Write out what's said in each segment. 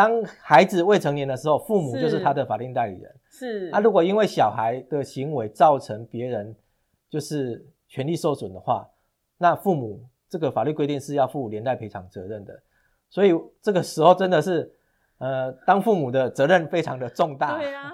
当孩子未成年的时候，父母就是他的法定代理人。是。啊，如果因为小孩的行为造成别人就是权利受损的话，那父母这个法律规定是要负连带赔偿责任的。所以这个时候真的是，呃，当父母的责任非常的重大。对啊。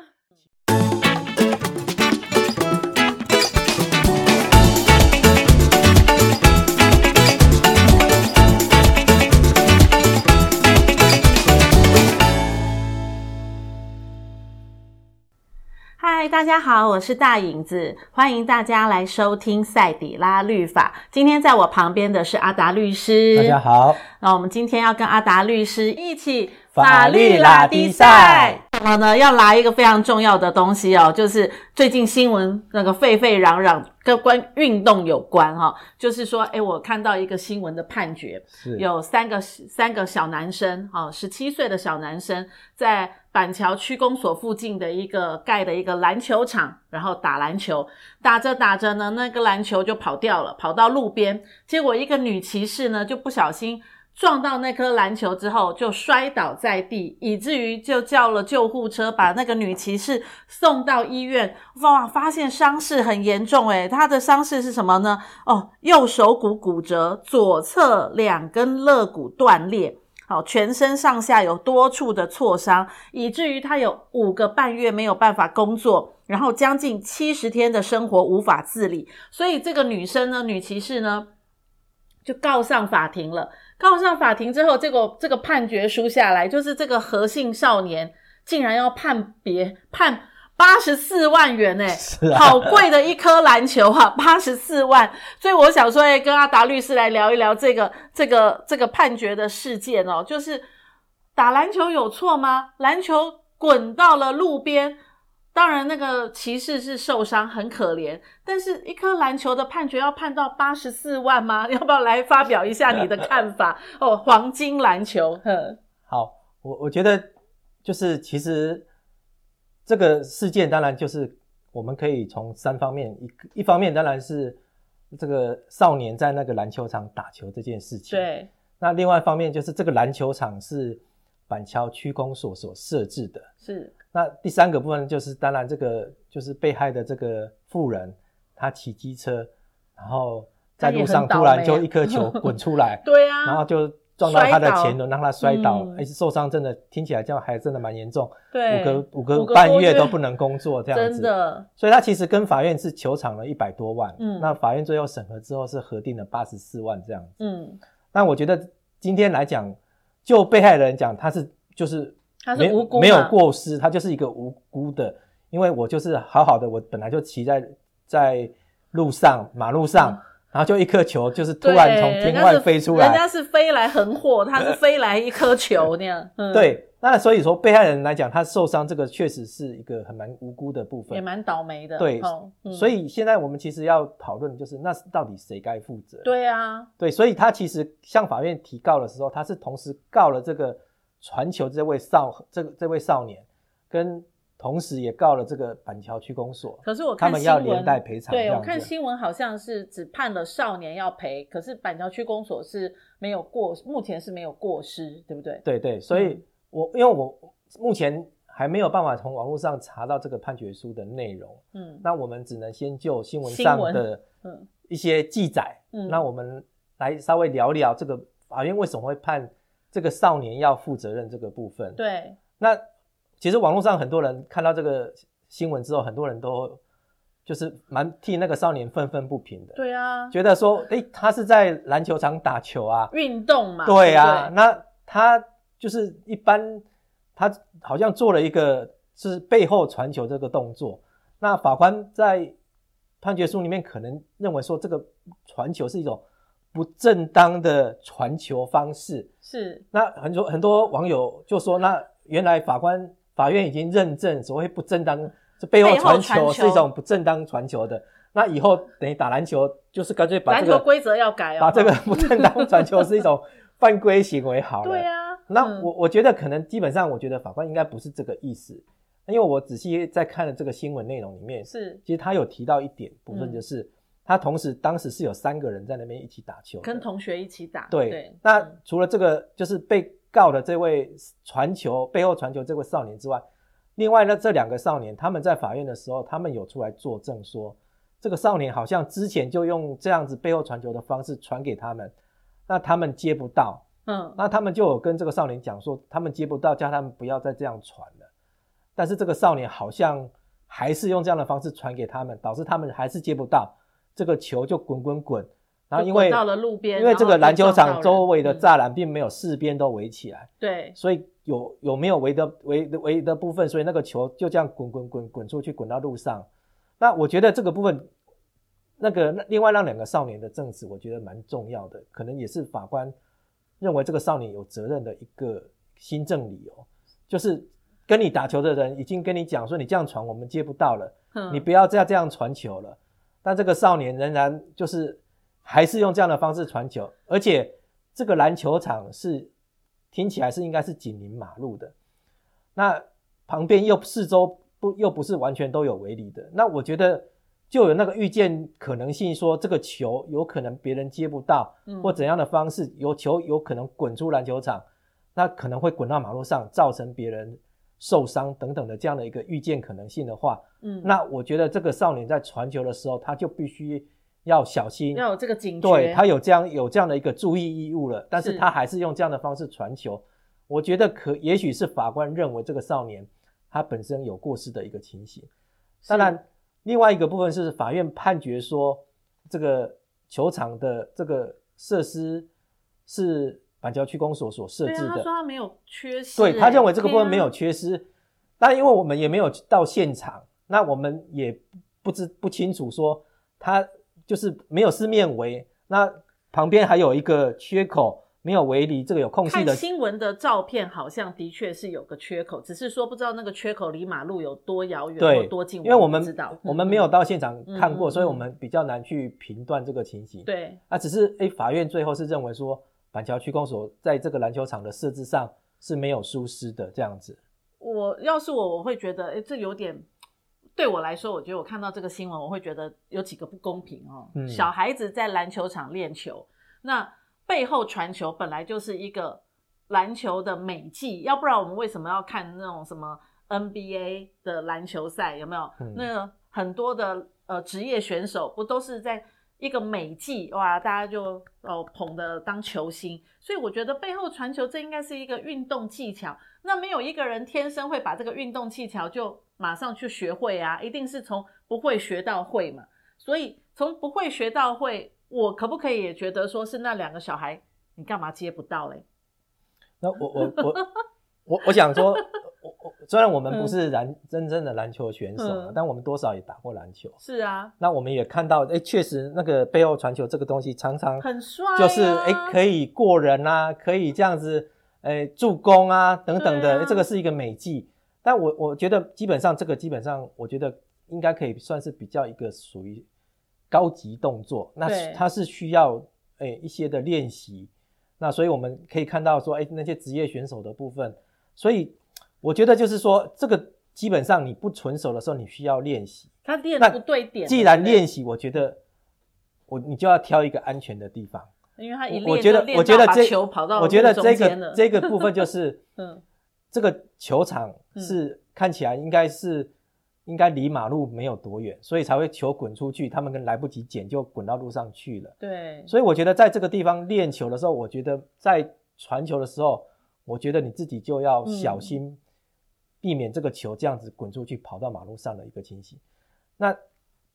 嗨，大家好，我是大影子，欢迎大家来收听赛底拉律法。今天在我旁边的是阿达律师，大家好。那我们今天要跟阿达律师一起法律拉低赛。什么呢？要来一个非常重要的东西哦，就是最近新闻那个沸沸扬扬，跟关运动有关哈、哦。就是说，诶我看到一个新闻的判决，是有三个三个小男生，哈、哦，十七岁的小男生在板桥区公所附近的一个盖的一个篮球场，然后打篮球，打着打着呢，那个篮球就跑掉了，跑到路边，结果一个女骑士呢就不小心。撞到那颗篮球之后，就摔倒在地，以至于就叫了救护车，把那个女骑士送到医院。哇，发现伤势很严重，诶，她的伤势是什么呢？哦，右手骨骨折，左侧两根肋骨断裂，好，全身上下有多处的挫伤，以至于她有五个半月没有办法工作，然后将近七十天的生活无法自理。所以这个女生呢，女骑士呢，就告上法庭了。告上法庭之后，这个这个判决书下来，就是这个何姓少年竟然要判别判八十四万元哎、欸，啊、好贵的一颗篮球啊，八十四万。所以我想说，哎，跟阿达律师来聊一聊这个这个这个判决的事件哦，就是打篮球有错吗？篮球滚到了路边。当然，那个骑士是受伤，很可怜。但是，一颗篮球的判决要判到八十四万吗？要不要来发表一下你的看法？哦，黄金篮球。哼好，我我觉得就是其实这个事件，当然就是我们可以从三方面，一一方面当然是这个少年在那个篮球场打球这件事情。对。那另外一方面就是这个篮球场是板桥区公所所设置的。是。那第三个部分就是，当然这个就是被害的这个妇人，她骑机车，然后在路上突然就一颗球滚出来，对啊，然后就撞到他的前轮，让他摔倒，嗯、而且受伤真的听起来这样还真的蛮严重，对，五个五个半月都不能工作这样子，真的，所以他其实跟法院是求偿了一百多万，嗯，那法院最后审核之后是核定了八十四万这样子，嗯，那我觉得今天来讲，就被害人讲，他是就是。他是无辜没，没有过失，他就是一个无辜的，因为我就是好好的，我本来就骑在在路上马路上，嗯、然后就一颗球就是突然从天外飞出来，人家是飞来横祸，他是飞来一颗球那样。嗯、对，那所以说被害人来讲，他受伤这个确实是一个很蛮无辜的部分，也蛮倒霉的。对，嗯、所以现在我们其实要讨论的就是，那是到底谁该负责？对啊，对，所以他其实向法院提告的时候，他是同时告了这个。传球这位少这个这位少年，跟同时也告了这个板桥区公所。可是我看他们要连带赔偿。对，我看新闻好像是只判了少年要赔，可是板桥区公所是没有过，目前是没有过失，对不对？对对，所以我因为我目前还没有办法从网络上查到这个判决书的内容，嗯，那我们只能先就新闻上的嗯一些记载，嗯，那我们来稍微聊聊这个法院为什么会判。这个少年要负责任这个部分，对。那其实网络上很多人看到这个新闻之后，很多人都就是蛮替那个少年愤愤不平的。对啊，觉得说，哎，他是在篮球场打球啊，运动嘛。对啊，对那他就是一般，他好像做了一个是背后传球这个动作。那法官在判决书里面可能认为说，这个传球是一种。不正当的传球方式是，那很多很多网友就说，那原来法官法院已经认证所谓不正当，这背后传球是一种不正当传球的，那以后等于打篮球就是干脆把这个篮球规则要改哦，把这个 不正当传球是一种犯规行为好了。对啊，那我我觉得可能基本上，我觉得法官应该不是这个意思，因为我仔细在看了这个新闻内容里面，是，其实他有提到一点部分就是。他同时当时是有三个人在那边一起打球，跟同学一起打。对，对，那除了这个就是被告的这位传球背后传球这位少年之外，另外呢，这两个少年他们在法院的时候，他们有出来作证说，这个少年好像之前就用这样子背后传球的方式传给他们，那他们接不到，嗯，那他们就有跟这个少年讲说，他们接不到，叫他们不要再这样传了。但是这个少年好像还是用这样的方式传给他们，导致他们还是接不到，这个球就滚滚滚。然后因为到了路边，因为这个篮球场周围的栅栏并没有四边都围起来，嗯、对，所以有有没有围的围围的部分，所以那个球就这样滚滚滚滚出去，滚到路上。那我觉得这个部分，那个另外让两个少年的证词，我觉得蛮重要的，可能也是法官认为这个少年有责任的一个新证理由，就是跟你打球的人已经跟你讲说，你这样传我们接不到了，嗯、你不要再这样传球了。但这个少年仍然就是。还是用这样的方式传球，而且这个篮球场是听起来是应该是紧邻马路的，那旁边又四周不又不是完全都有围篱的，那我觉得就有那个预见可能性，说这个球有可能别人接不到，或怎样的方式，有球有可能滚出篮球场，那可能会滚到马路上，造成别人受伤等等的这样的一个预见可能性的话，嗯，那我觉得这个少年在传球的时候，他就必须。要小心，要有这个警觉。对，他有这样有这样的一个注意义务了，但是他还是用这样的方式传球。我觉得可也许是法官认为这个少年他本身有过失的一个情形。当然，另外一个部分是法院判决说，这个球场的这个设施是板桥区公所所设置的。他说他没有缺失。对，他认为这个部分没有缺失，但因为我们也没有到现场，那我们也不知不清楚说他。就是没有四面围，那旁边还有一个缺口，没有围篱，这个有空隙的。看新闻的照片，好像的确是有个缺口，只是说不知道那个缺口离马路有多遥远，或，多近。因为我们知道，我们没有到现场看过，嗯、所以我们比较难去评断这个情形。对，啊，只是诶，法院最后是认为说，板桥区公所在这个篮球场的设置上是没有疏失的，这样子。我要是我，我会觉得，诶，这有点。对我来说，我觉得我看到这个新闻，我会觉得有几个不公平哦。嗯，小孩子在篮球场练球，那背后传球本来就是一个篮球的美技，要不然我们为什么要看那种什么 NBA 的篮球赛？有没有？嗯，那个很多的呃职业选手不都是在一个美技哇，大家就哦捧的当球星。所以我觉得背后传球这应该是一个运动技巧。那没有一个人天生会把这个运动技巧就。马上去学会啊，一定是从不会学到会嘛。所以从不会学到会，我可不可以也觉得说是那两个小孩，你干嘛接不到嘞？那我我我我我想说，我我虽然我们不是篮、嗯、真正的篮球选手，嗯、但我们多少也打过篮球。是啊，那我们也看到，哎，确实那个背后传球这个东西常常很帅，就是哎可以过人啊，可以这样子，哎助攻啊等等的，啊、这个是一个美技。但我我觉得基本上这个基本上，我觉得应该可以算是比较一个属于高级动作。那它是需要诶、欸、一些的练习。那所以我们可以看到说，诶、欸、那些职业选手的部分。所以我觉得就是说，这个基本上你不纯熟的时候，你需要练习。他练不对点。既然练习，我觉得我你就要挑一个安全的地方。因为他一练我觉得我觉得这球跑到我觉得这个这个部分就是 嗯。这个球场是、嗯、看起来应该是应该离马路没有多远，所以才会球滚出去，他们跟来不及捡就滚到路上去了。对，所以我觉得在这个地方练球的时候，我觉得在传球的时候，我觉得你自己就要小心，避免这个球这样子滚出去跑到马路上的一个情形。那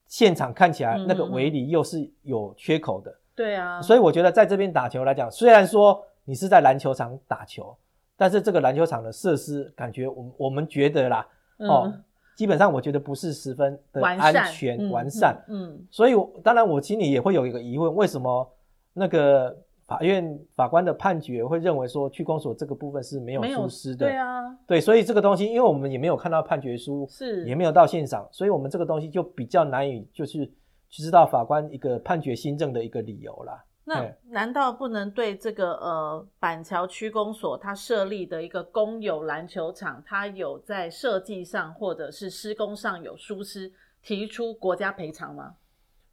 现场看起来那个围篱又是有缺口的。对啊，所以我觉得在这边打球来讲，虽然说你是在篮球场打球。但是这个篮球场的设施，感觉我我们觉得啦，嗯、哦，基本上我觉得不是十分的安全完善，嗯，所以当然我心里也会有一个疑问，为什么那个法院法官的判决会认为说区公所这个部分是没有疏失的？对啊，对，所以这个东西，因为我们也没有看到判决书，是。也没有到现场，所以我们这个东西就比较难以就是去知道法官一个判决新政的一个理由啦。那难道不能对这个呃板桥区公所它设立的一个公有篮球场，它有在设计上或者是施工上有疏失，提出国家赔偿吗？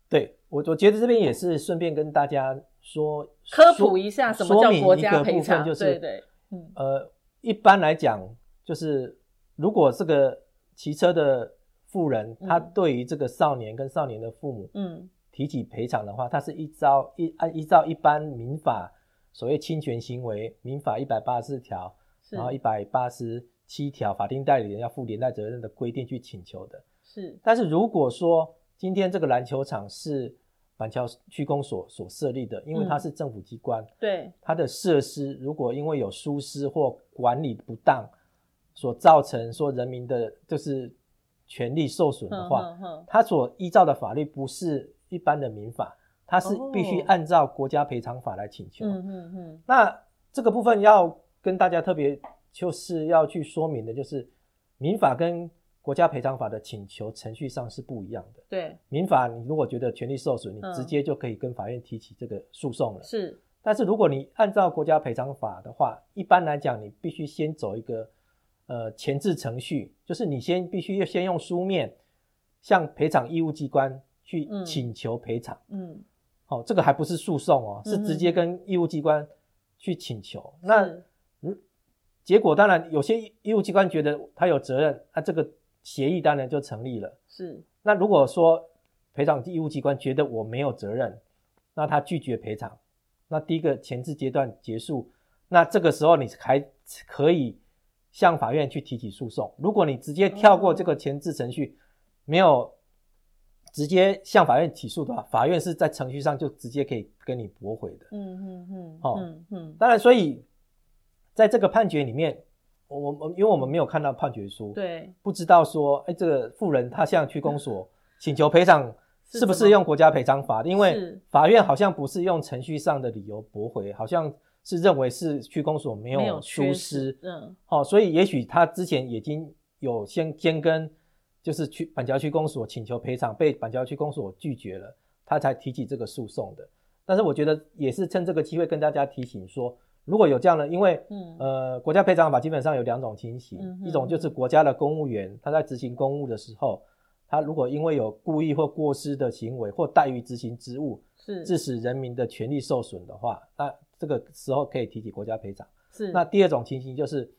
对，我我觉得这边也是顺便跟大家说科普一下什么叫国家赔偿，就是对对，嗯，呃，一般来讲，就是如果这个骑车的妇人，嗯、他对于这个少年跟少年的父母，嗯，提起赔偿的话，它是依照一按依照一般民法所谓侵权行为民法一百八十四条，然后一百八十七条法定代理人要负连带责任的规定去请求的。是，但是如果说今天这个篮球场是板桥区公所所设立的，因为它是政府机关，嗯、对它的设施如果因为有疏失或管理不当，所造成说人民的就是权利受损的话，它所依照的法律不是一般的民法，它是必须按照国家赔偿法来请求。嗯嗯嗯。那这个部分要跟大家特别就是要去说明的，就是民法跟国家赔偿法的请求程序上是不一样的。对，民法你如果觉得权利受损，你直接就可以跟法院提起这个诉讼了。是，但是如果你按照国家赔偿法的话，一般来讲，你必须先走一个呃前置程序，就是你先必须要先用书面向赔偿义务机关去请求赔偿。嗯，好、哦，这个还不是诉讼哦，是直接跟义务机关去请求。嗯、那嗯，结果当然有些义务机关觉得他有责任，那、啊、这个。协议当然就成立了。是，那如果说赔偿义务机关觉得我没有责任，那他拒绝赔偿，那第一个前置阶段结束，那这个时候你还可以向法院去提起诉讼。如果你直接跳过这个前置程序，没有直接向法院起诉的话，法院是在程序上就直接可以跟你驳回的。嗯嗯嗯。好，嗯嗯。当然，所以在这个判决里面。我我因为我们没有看到判决书，对，不知道说，哎，这个富人他向区公所请求赔偿是不是用国家赔偿法？因为法院好像不是用程序上的理由驳回，好像是认为是区公所没有疏失，嗯，好，所以也许他之前已经有先先跟就是去板桥区公所请求赔偿，被板桥区公所拒绝了，他才提起这个诉讼的。但是我觉得也是趁这个机会跟大家提醒说。如果有这样的，因为、嗯、呃，国家赔偿法基本上有两种情形，嗯、一种就是国家的公务员他在执行公务的时候，他如果因为有故意或过失的行为或怠于执行职务，是致使人民的权利受损的话，那这个时候可以提起国家赔偿。是。那第二种情形就是，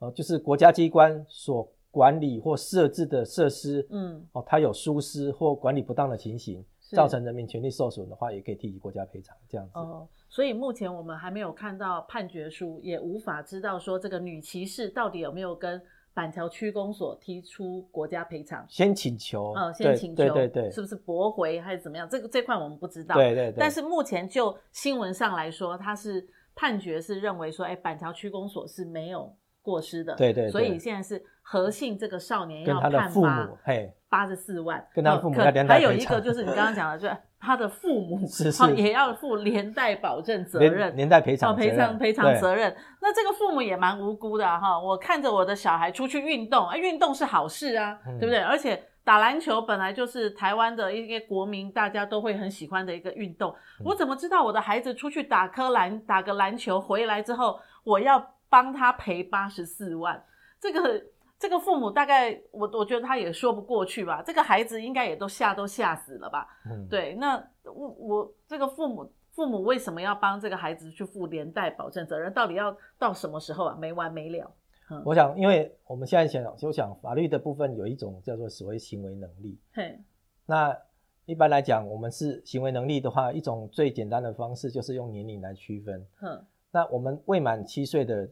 呃，就是国家机关所管理或设置的设施，嗯，哦，它有疏失或管理不当的情形，造成人民权利受损的话，也可以提起国家赔偿。这样子。哦所以目前我们还没有看到判决书，也无法知道说这个女骑士到底有没有跟板桥区公所提出国家赔偿。先请求，嗯，先请求，对对对，是不是驳回还是怎么样？这个这块我们不知道。对对对。但是目前就新闻上来说，他是判决是认为说，哎，板桥区公所是没有过失的。对对。所以现在是何姓这个少年要判罚八十四万，跟他父母还有一个就是你刚刚讲的，就是。他的父母是是也要负连带保证责任，连，连带赔偿赔偿赔偿责任。那这个父母也蛮无辜的哈。我看着我的小孩出去运动，啊，运动是好事啊，嗯、对不对？而且打篮球本来就是台湾的一些国民大家都会很喜欢的一个运动。嗯、我怎么知道我的孩子出去打颗篮打个篮球回来之后，我要帮他赔八十四万？这个。这个父母大概我我觉得他也说不过去吧，这个孩子应该也都吓都吓死了吧？嗯，对，那我我这个父母父母为什么要帮这个孩子去负连带保证责任？到底要到什么时候啊？没完没了。嗯，我想，因为我们现在想就想法律的部分有一种叫做所谓行为能力。嘿，那一般来讲，我们是行为能力的话，一种最简单的方式就是用年龄来区分。嗯，那我们未满七岁的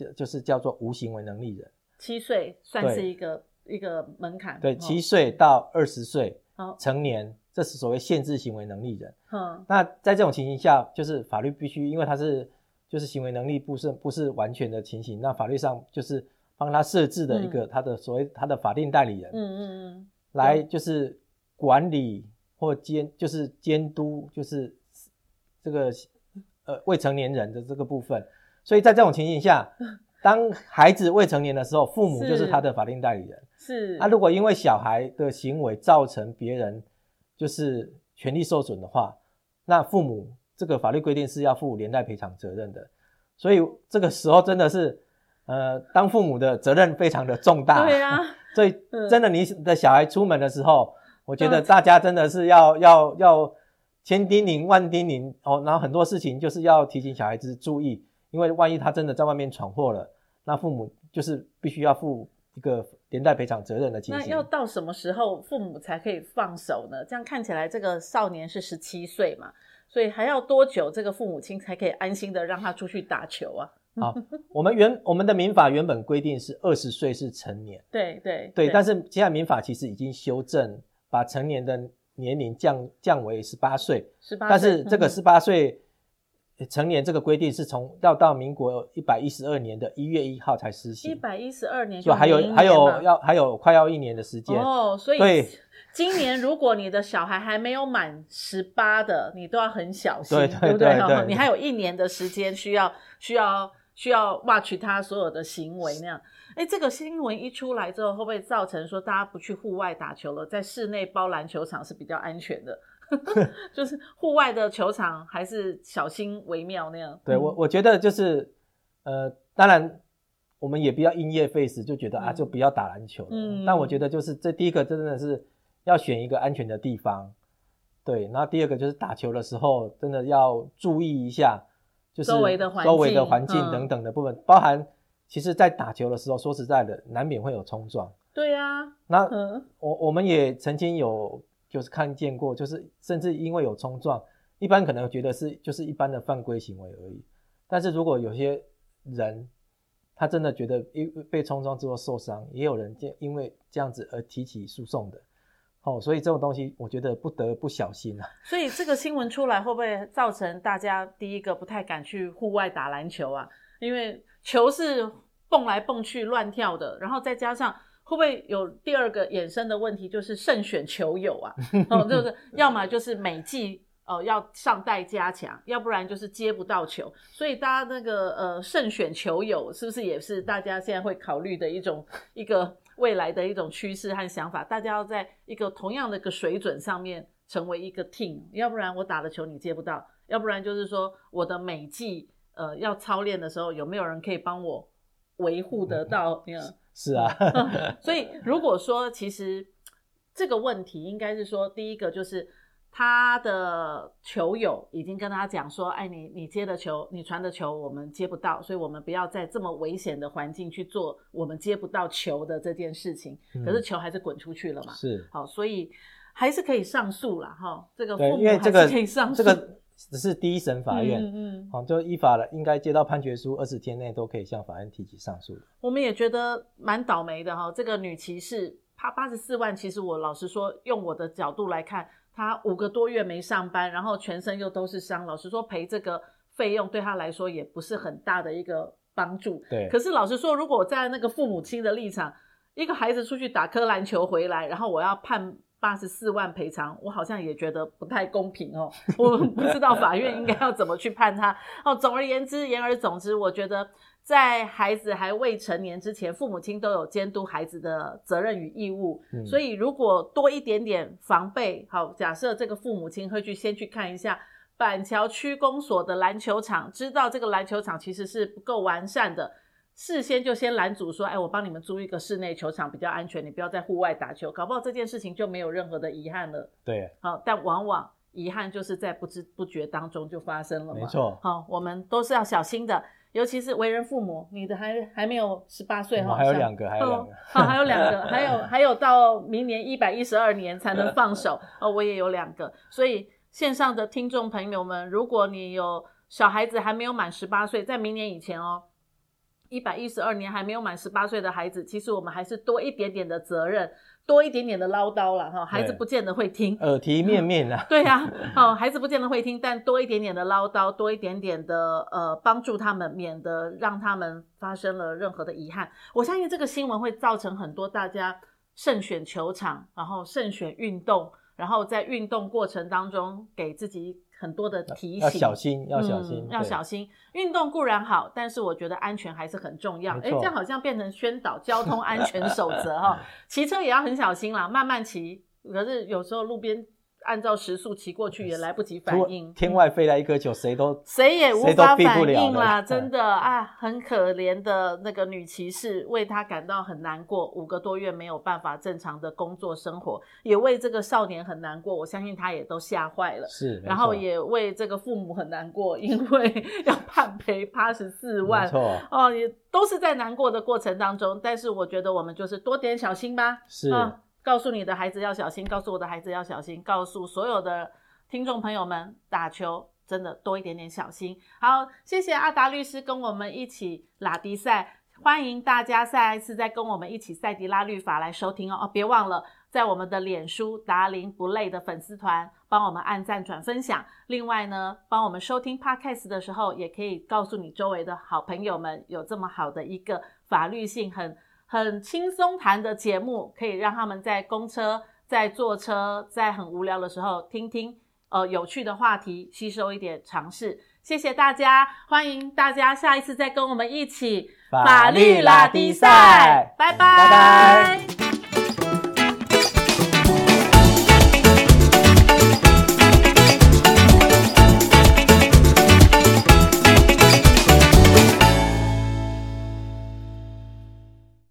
就就是叫做无行为能力人。七岁算是一个一个门槛，对，七岁到二十岁成年，这是所谓限制行为能力人。嗯，那在这种情形下，就是法律必须，因为他是就是行为能力不是不是完全的情形，那法律上就是帮他设置的一个他的所谓他的法定代理人，嗯嗯嗯，来就是管理或监就是监督就是这个呃未成年人的这个部分，所以在这种情形下。当孩子未成年的时候，父母就是他的法定代理人。是。那、啊、如果因为小孩的行为造成别人就是权利受损的话，那父母这个法律规定是要负连带赔偿责任的。所以这个时候真的是，呃，当父母的责任非常的重大。对啊。所以 真的，你的小孩出门的时候，我觉得大家真的是要要要千叮咛万叮咛哦，然后很多事情就是要提醒小孩子注意。因为万一他真的在外面闯祸了，那父母就是必须要负一个连带赔偿责任的情形。那要到什么时候父母才可以放手呢？这样看起来，这个少年是十七岁嘛，所以还要多久这个父母亲才可以安心的让他出去打球啊？好，我们原我们的民法原本规定是二十岁是成年，对对对，但是现在民法其实已经修正，把成年的年龄降降为十八岁，十八岁，但是这个十八岁成年这个规定是从要到民国一百一十二年的一月一号才实行，一百一十二年就还有还有要还有快要一年的时间哦，所以对，今年如果你的小孩还没有满十八的，你都要很小心，对对对，对，对，对，你还有一年的时间需要需要。需要 watch 他所有的行为那样，哎，这个新闻一出来之后，会不会造成说大家不去户外打球了，在室内包篮球场是比较安全的？就是户外的球场还是小心为妙那样。对我，我觉得就是，呃，当然我们也不要因噎废食，就觉得、嗯、啊，就不要打篮球了。嗯。但我觉得就是这第一个真的是要选一个安全的地方，对。然后第二个就是打球的时候真的要注意一下。就是周围的环境，周围的环境等等的部分，嗯、包含其实，在打球的时候，说实在的，难免会有冲撞。对呀、啊，那、嗯、我我们也曾经有就是看见过，就是甚至因为有冲撞，一般可能觉得是就是一般的犯规行为而已。但是如果有些人他真的觉得因被冲撞之后受伤，也有人见因为这样子而提起诉讼的。哦，所以这种东西，我觉得不得不小心啊。所以这个新闻出来，会不会造成大家第一个不太敢去户外打篮球啊？因为球是蹦来蹦去、乱跳的，然后再加上会不会有第二个衍生的问题，就是慎选球友啊？哦，就是要么就是美季哦、呃、要上代加强，要不然就是接不到球。所以大家那个呃慎选球友，是不是也是大家现在会考虑的一种一个？未来的一种趋势和想法，大家要在一个同样的一个水准上面成为一个 team，要不然我打的球你接不到，要不然就是说我的美季呃要操练的时候有没有人可以帮我维护得到？嗯，是啊，所以如果说其实这个问题应该是说第一个就是。他的球友已经跟他讲说：“哎，你你接的球，你传的球，我们接不到，所以我们不要在这么危险的环境去做我们接不到球的这件事情。嗯、可是球还是滚出去了嘛？是好，所以还是可以上诉了。哈。这个父母还是可以上诉。这个只是第一审法院，嗯嗯，好，就依法了，应该接到判决书，二十天内都可以向法院提起上诉。我们也觉得蛮倒霉的哈。这个女骑士，她八十四万，其实我老实说，用我的角度来看。”她五个多月没上班，然后全身又都是伤。老实说，赔这个费用对她来说也不是很大的一个帮助。对。可是老实说，如果我在那个父母亲的立场，一个孩子出去打颗篮球回来，然后我要判八十四万赔偿，我好像也觉得不太公平哦。我不知道法院应该要怎么去判他。哦，总而言之，言而总之，我觉得。在孩子还未成年之前，父母亲都有监督孩子的责任与义务。嗯，所以如果多一点点防备，好，假设这个父母亲会去先去看一下板桥区公所的篮球场，知道这个篮球场其实是不够完善的，事先就先拦阻说，哎，我帮你们租一个室内球场比较安全，你不要在户外打球，搞不好这件事情就没有任何的遗憾了。对，好，但往往遗憾就是在不知不觉当中就发生了嘛。没错，好，我们都是要小心的。尤其是为人父母，你的还还没有十八岁哈，还有两个，还有两个，好，还有两个，还有 还有到明年一百一十二年才能放手哦。我也有两个，所以线上的听众朋友们，如果你有小孩子还没有满十八岁，在明年以前哦，一百一十二年还没有满十八岁的孩子，其实我们还是多一点点的责任。多一点点的唠叨了哈，孩子不见得会听，耳提面命啊。对呀、啊，好，孩子不见得会听，但多一点点的唠叨，多一点点的呃帮助他们，免得让他们发生了任何的遗憾。我相信这个新闻会造成很多大家慎选球场，然后慎选运动，然后在运动过程当中给自己。很多的提醒，要小心，要小心，嗯、要小心。运动固然好，但是我觉得安全还是很重要。哎，这样好像变成宣导交通安全守则 哈。骑车也要很小心啦，慢慢骑。可是有时候路边按照时速骑过去也来不及反应。天外飞来一颗球，谁都谁也无法反应啦！真的啊，很可怜的那个女骑士，为她感到很难过。五个多月没有办法正常的工作生活，也为这个少年很难过。我相信他也都吓坏了。是，然后也为这个父母很难过，因为 要判赔八十四万。哦，也都是在难过的过程当中。但是我觉得我们就是多点小心吧。是。嗯告诉你的孩子要小心，告诉我的孩子要小心，告诉所有的听众朋友们，打球真的多一点点小心。好，谢谢阿达律师跟我们一起拉迪赛，欢迎大家下一次再跟我们一起赛迪拉律法来收听哦。哦，别忘了在我们的脸书达林不累的粉丝团帮我们按赞转分享。另外呢，帮我们收听 Podcast 的时候，也可以告诉你周围的好朋友们，有这么好的一个法律性很。很轻松谈的节目，可以让他们在公车、在坐车、在很无聊的时候听听呃有趣的话题，吸收一点常识。谢谢大家，欢迎大家下一次再跟我们一起法律拉迪赛，拜拜。拜拜。